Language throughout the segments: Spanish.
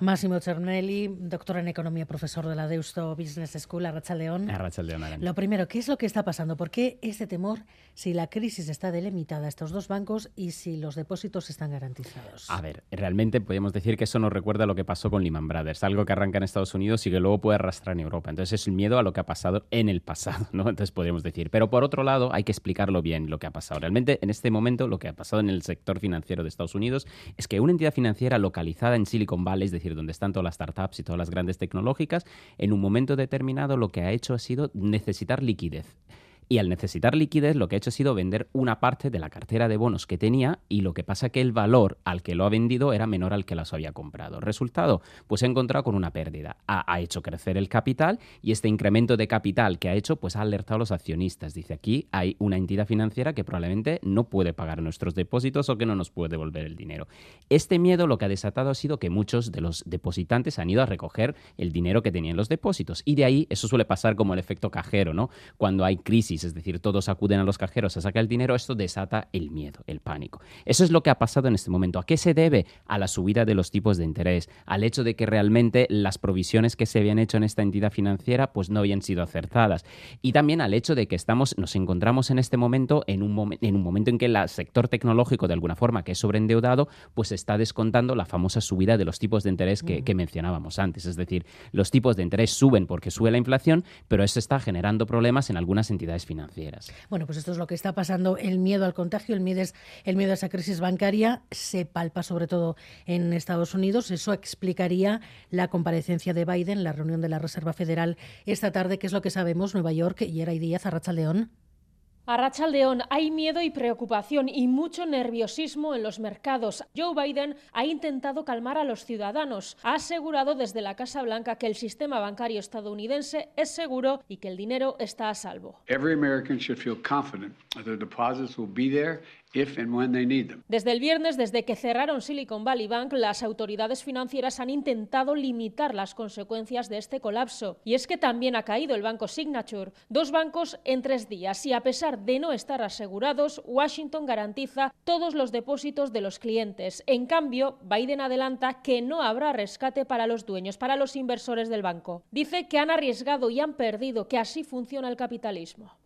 Máximo Cernelli, doctor en economía, profesor de la Deusto Business School, Arrachaldeón. León. Lo primero, ¿qué es lo que está pasando? ¿Por qué este temor si la crisis está delimitada a estos dos bancos y si los depósitos están garantizados? A ver, realmente podemos decir que eso nos recuerda a lo que pasó con Lehman Brothers, algo que arranca en Estados Unidos y que luego puede arrastrar en Europa. Entonces es el miedo a lo que ha pasado en el pasado, ¿no? Entonces podemos decir. Pero por otro lado, hay que explicarlo bien lo que ha pasado. Realmente en este momento lo que ha pasado en el sector financiero de Estados Unidos es que una entidad financiera localizada en Silicon Valley, es decir, donde están todas las startups y todas las grandes tecnológicas, en un momento determinado lo que ha hecho ha sido necesitar liquidez. Y al necesitar liquidez, lo que ha hecho ha sido vender una parte de la cartera de bonos que tenía y lo que pasa que el valor al que lo ha vendido era menor al que las había comprado. Resultado, pues se ha encontrado con una pérdida. Ha, hecho crecer el capital y este incremento de capital que ha hecho, pues ha alertado a los accionistas. Dice aquí hay una entidad financiera que probablemente no puede pagar nuestros depósitos o que no nos puede devolver el dinero. Este miedo lo que ha desatado ha sido que muchos de los depositantes han ido a recoger el dinero que tenían los depósitos. Y de ahí eso suele pasar como el efecto cajero, ¿no? Cuando hay crisis es decir, todos acuden a los cajeros a sacar el dinero, esto desata el miedo, el pánico. Eso es lo que ha pasado en este momento. ¿A qué se debe? A la subida de los tipos de interés, al hecho de que realmente las provisiones que se habían hecho en esta entidad financiera pues no habían sido acertadas. Y también al hecho de que estamos, nos encontramos en este momento en un, en un momento en que el sector tecnológico, de alguna forma, que es sobreendeudado, pues está descontando la famosa subida de los tipos de interés que, que mencionábamos antes. Es decir, los tipos de interés suben porque sube la inflación, pero eso está generando problemas en algunas entidades financieras. Bueno, pues esto es lo que está pasando. El miedo al contagio, el miedo, el miedo a esa crisis bancaria se palpa sobre todo en Estados Unidos. Eso explicaría la comparecencia de Biden, la reunión de la Reserva Federal esta tarde, que es lo que sabemos, Nueva York, y Díaz, Arracha León. A Rachaldeón hay miedo y preocupación y mucho nerviosismo en los mercados. Joe Biden ha intentado calmar a los ciudadanos. Ha asegurado desde la Casa Blanca que el sistema bancario estadounidense es seguro y que el dinero está a salvo. Every American should feel confident that their deposits will be there desde el viernes, desde que cerraron Silicon Valley Bank, las autoridades financieras han intentado limitar las consecuencias de este colapso. Y es que también ha caído el banco Signature, dos bancos en tres días. Y a pesar de no estar asegurados, Washington garantiza todos los depósitos de los clientes. En cambio, Biden adelanta que no habrá rescate para los dueños, para los inversores del banco. Dice que han arriesgado y han perdido, que así funciona el capitalismo.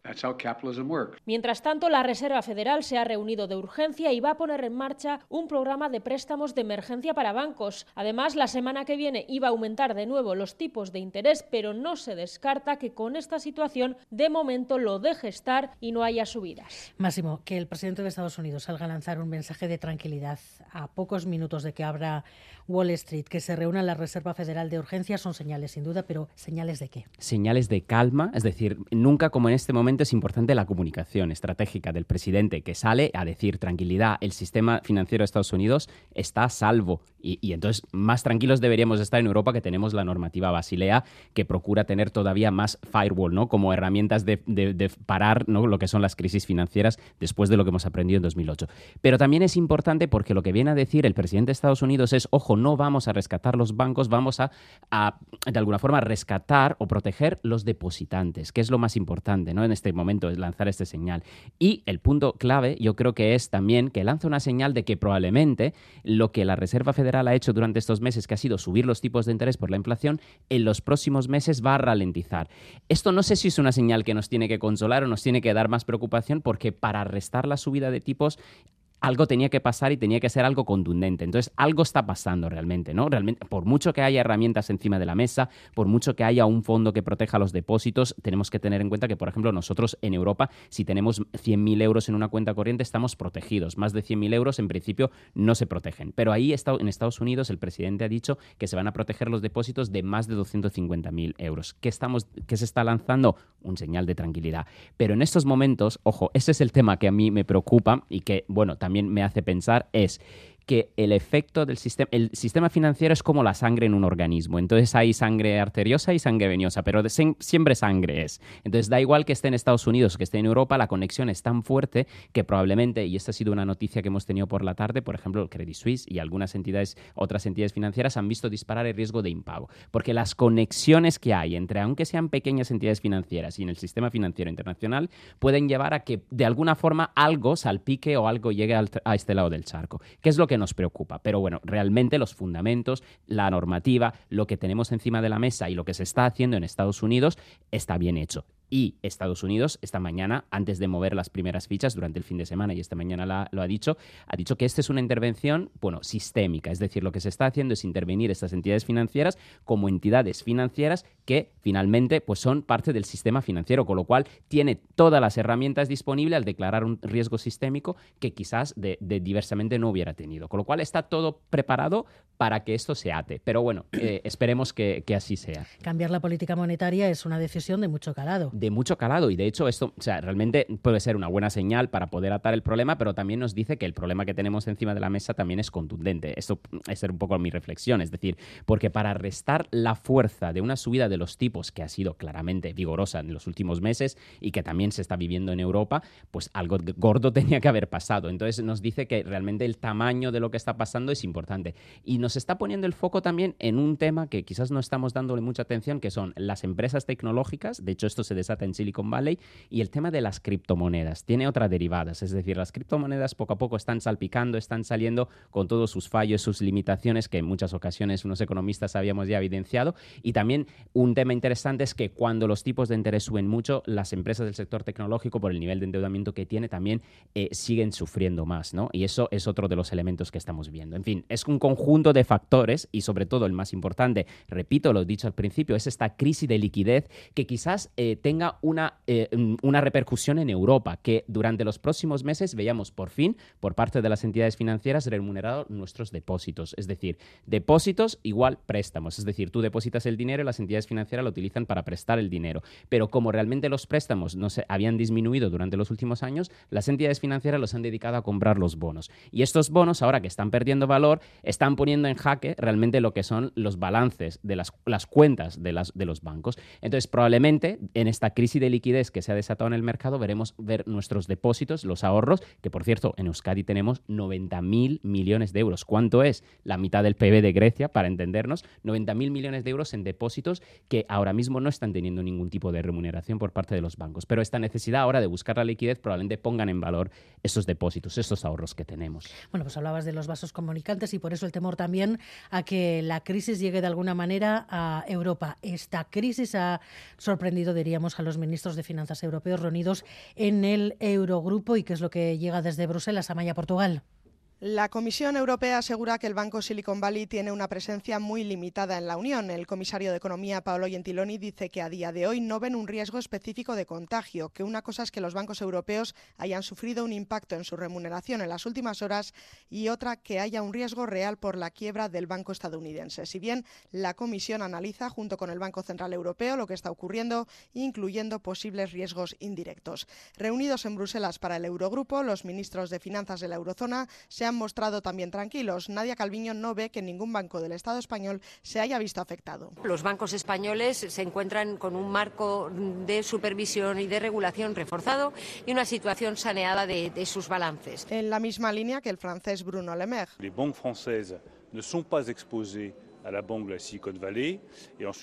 Mientras tanto, la Reserva Federal se ha reunido de urgencia y va a poner en marcha un programa de préstamos de emergencia para bancos. Además, la semana que viene iba a aumentar de nuevo los tipos de interés, pero no se descarta que con esta situación de momento lo deje estar y no haya subidas. Máximo, que el presidente de Estados Unidos salga a lanzar un mensaje de tranquilidad a pocos minutos de que abra Wall Street, que se reúna la Reserva Federal de Urgencia, son señales sin duda, pero señales de qué? Señales de calma, es decir, nunca como en este momento es importante la comunicación estratégica del presidente que sale a decir tranquilidad, el sistema financiero de Estados Unidos está a salvo. Y, entonces más tranquilos deberíamos estar en Europa que tenemos la normativa Basilea que procura tener todavía más firewall, ¿no? Como herramientas de, parar ¿no? lo que son las crisis financieras después de lo que hemos aprendido en 2008. Pero también es importante porque lo que viene a decir el presidente de Estados Unidos es, ojo, no vamos a rescatar los bancos, vamos a, a de alguna forma, rescatar o proteger los depositantes, que es lo más importante, ¿no? En este momento es lanzar este señal. Y el punto clave, yo creo que es también que lanza una señal de que probablemente lo que la Reserva Federal ha hecho durante estos meses, que ha sido subir los tipos de interés por la inflación, en los próximos meses va a ralentizar. Esto no sé si es una señal que nos tiene que consolar o nos tiene que dar más preocupación, porque para restar la subida de tipos algo tenía que pasar y tenía que ser algo contundente. Entonces, algo está pasando realmente, ¿no? Realmente, por mucho que haya herramientas encima de la mesa, por mucho que haya un fondo que proteja los depósitos, tenemos que tener en cuenta que, por ejemplo, nosotros en Europa, si tenemos 100.000 euros en una cuenta corriente, estamos protegidos. Más de 100.000 euros, en principio, no se protegen. Pero ahí, en Estados Unidos, el presidente ha dicho que se van a proteger los depósitos de más de 250.000 euros. ¿Qué, estamos, ¿Qué se está lanzando? Un señal de tranquilidad. Pero en estos momentos, ojo, ese es el tema que a mí me preocupa y que, bueno, también me hace pensar es que el efecto del sistema, el sistema financiero es como la sangre en un organismo. Entonces hay sangre arteriosa y sangre venosa, pero siempre sangre es. Entonces da igual que esté en Estados Unidos, que esté en Europa, la conexión es tan fuerte que probablemente, y esta ha sido una noticia que hemos tenido por la tarde, por ejemplo, el Credit Suisse y algunas entidades, otras entidades financieras han visto disparar el riesgo de impago. Porque las conexiones que hay entre, aunque sean pequeñas entidades financieras y en el sistema financiero internacional, pueden llevar a que de alguna forma algo salpique o algo llegue a este lado del charco. ¿Qué es lo que nos preocupa. Pero bueno, realmente los fundamentos, la normativa, lo que tenemos encima de la mesa y lo que se está haciendo en Estados Unidos está bien hecho. Y Estados Unidos, esta mañana, antes de mover las primeras fichas durante el fin de semana, y esta mañana lo ha dicho, ha dicho que esta es una intervención, bueno, sistémica. Es decir, lo que se está haciendo es intervenir estas entidades financieras como entidades financieras que finalmente pues, son parte del sistema financiero, con lo cual tiene todas las herramientas disponibles al declarar un riesgo sistémico que quizás de, diversamente no hubiera tenido. Con lo cual está todo preparado para que esto se ate. Pero bueno, eh, esperemos que, que así sea. Cambiar la política monetaria es una decisión de mucho calado de mucho calado y de hecho esto, o sea, realmente puede ser una buena señal para poder atar el problema, pero también nos dice que el problema que tenemos encima de la mesa también es contundente. Esto es un poco mi reflexión, es decir, porque para restar la fuerza de una subida de los tipos que ha sido claramente vigorosa en los últimos meses y que también se está viviendo en Europa, pues algo gordo tenía que haber pasado. Entonces nos dice que realmente el tamaño de lo que está pasando es importante y nos está poniendo el foco también en un tema que quizás no estamos dándole mucha atención, que son las empresas tecnológicas. De hecho, esto se desarrolla en Silicon Valley, y el tema de las criptomonedas. Tiene otras derivadas, es decir, las criptomonedas poco a poco están salpicando, están saliendo con todos sus fallos, sus limitaciones, que en muchas ocasiones unos economistas habíamos ya evidenciado. Y también un tema interesante es que cuando los tipos de interés suben mucho, las empresas del sector tecnológico, por el nivel de endeudamiento que tiene, también eh, siguen sufriendo más, ¿no? Y eso es otro de los elementos que estamos viendo. En fin, es un conjunto de factores y sobre todo el más importante, repito lo dicho al principio, es esta crisis de liquidez que quizás eh, tenga una, eh, mm, una repercusión en Europa, que durante los próximos meses veamos por fin, por parte de las entidades financieras, remunerados nuestros depósitos. Es decir, depósitos igual préstamos. Es decir, tú depositas el dinero y las entidades financieras lo utilizan para prestar el dinero. Pero como realmente los préstamos no se habían disminuido durante los últimos años, las entidades financieras los han dedicado a comprar los bonos. Y estos bonos, ahora que están perdiendo valor, están poniendo en jaque realmente lo que son los balances de las, las cuentas de, las, de los bancos. Entonces, probablemente en esta crisis de liquidez que se ha desatado en el mercado, veremos ver nuestros depósitos, los ahorros, que por cierto, en Euskadi tenemos 90.000 millones de euros. ¿Cuánto es? La mitad del PIB de Grecia, para entendernos, 90.000 millones de euros en depósitos que ahora mismo no están teniendo ningún tipo de remuneración por parte de los bancos. Pero esta necesidad ahora de buscar la liquidez probablemente pongan en valor esos depósitos, esos ahorros que tenemos. Bueno, pues hablabas de los vasos comunicantes y por eso el temor también a que la crisis llegue de alguna manera a Europa. Esta crisis ha sorprendido, diríamos, a los ministros de Finanzas europeos reunidos en el Eurogrupo y qué es lo que llega desde Bruselas a Maya, Portugal. La Comisión Europea asegura que el Banco Silicon Valley tiene una presencia muy limitada en la Unión. El comisario de Economía, Paolo Gentiloni, dice que a día de hoy no ven un riesgo específico de contagio, que una cosa es que los bancos europeos hayan sufrido un impacto en su remuneración en las últimas horas y otra que haya un riesgo real por la quiebra del banco estadounidense. Si bien la Comisión analiza junto con el Banco Central Europeo lo que está ocurriendo, incluyendo posibles riesgos indirectos. Reunidos en Bruselas para el Eurogrupo, los ministros de Finanzas de la Eurozona se han mostrado también tranquilos. Nadia Calviño no ve que ningún banco del Estado español se haya visto afectado. Los bancos españoles se encuentran con un marco de supervisión y de regulación reforzado y una situación saneada de, de sus balances. En la misma línea que el francés Bruno Le Maire. Les banques françaises ne sont pas exposées a la banque Silicon Valley.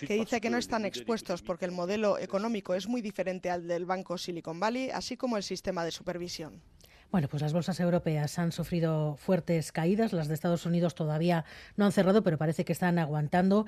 que dice que no están expuestos porque el modelo económico es muy diferente al del banco Silicon Valley, así como el sistema de supervisión. Bueno, pues las bolsas europeas han sufrido fuertes caídas, las de Estados Unidos todavía no han cerrado, pero parece que están aguantando.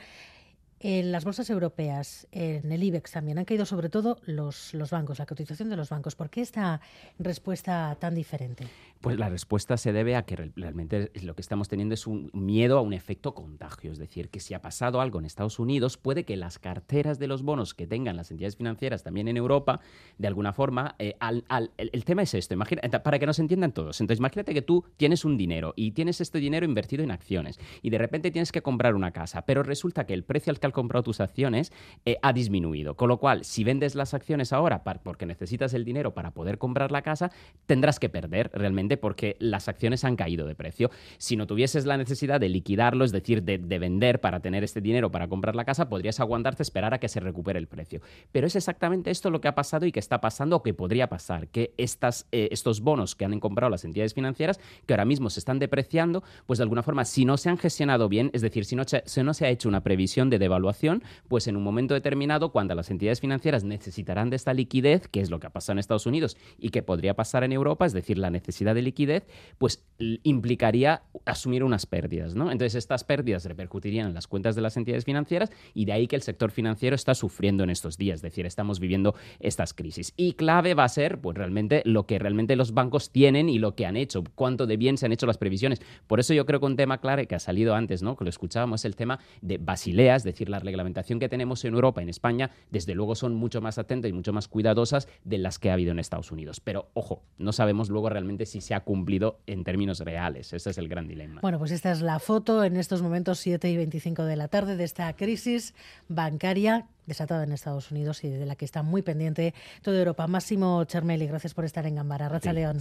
En las bolsas europeas, en el IBEX también, han caído sobre todo los, bancos, la cotización de los bancos. ¿Por qué esta respuesta tan diferente? Pues la respuesta se debe a que realmente lo que estamos teniendo es un miedo a un efecto contagio. Es decir, que si ha pasado algo en Estados Unidos, puede que las carteras de los bonos que tengan las entidades financieras también en Europa, de alguna forma, eh, al, el, tema es esto, para que nos entiendan todos. Entonces, imagínate que tú tienes un dinero y tienes este dinero invertido en acciones y de repente tienes que comprar una casa, pero resulta que el precio al comprado tus acciones eh, ha disminuido. Con lo cual, si vendes las acciones ahora porque necesitas el dinero para poder comprar la casa, tendrás que perder realmente porque las acciones han caído de precio. Si no tuvieses la necesidad de liquidarlo, es decir, de, vender para tener este dinero para comprar la casa, podrías aguantarte esperar a que se recupere el precio. Pero es exactamente esto lo que ha pasado y que está pasando o que podría pasar, que estas, eh, estos bonos que han comprado las entidades financieras, que ahora mismo se están depreciando, pues de alguna forma, si no se han gestionado bien, es decir, si no, si no se ha hecho una previsión de devaluación, pues en un momento determinado, cuando las entidades financieras necesitarán de esta liquidez, que es lo que ha pasado en Estados Unidos y que podría pasar en Europa, es decir, la necesidad de liquidez, pues implicaría asumir unas pérdidas, ¿no? Entonces estas pérdidas repercutirían en las cuentas de las entidades financieras y de ahí que el sector financiero está sufriendo en estos días, es decir, estamos viviendo estas crisis. Y clave va a ser, pues realmente, lo que realmente los bancos tienen y lo que han hecho, cuánto de bien se han hecho las previsiones. Por eso yo creo que un tema clave que ha salido antes, ¿no? Que lo escuchábamos, es el tema de Basilea, es decir, la reglamentación que tenemos en Europa, en España, desde luego son mucho más atentas y mucho más cuidadosas de las que ha habido en Estados Unidos. Pero, ojo, no sabemos luego realmente si se ha cumplido en términos reales. Ese es el gran dilema. Bueno, pues esta es la foto en estos momentos 7 y 25 de la tarde de esta crisis bancaria desatada en Estados Unidos y de la que está muy pendiente toda Europa. Máximo Chermeli, gracias por estar en Gambara. Racha León.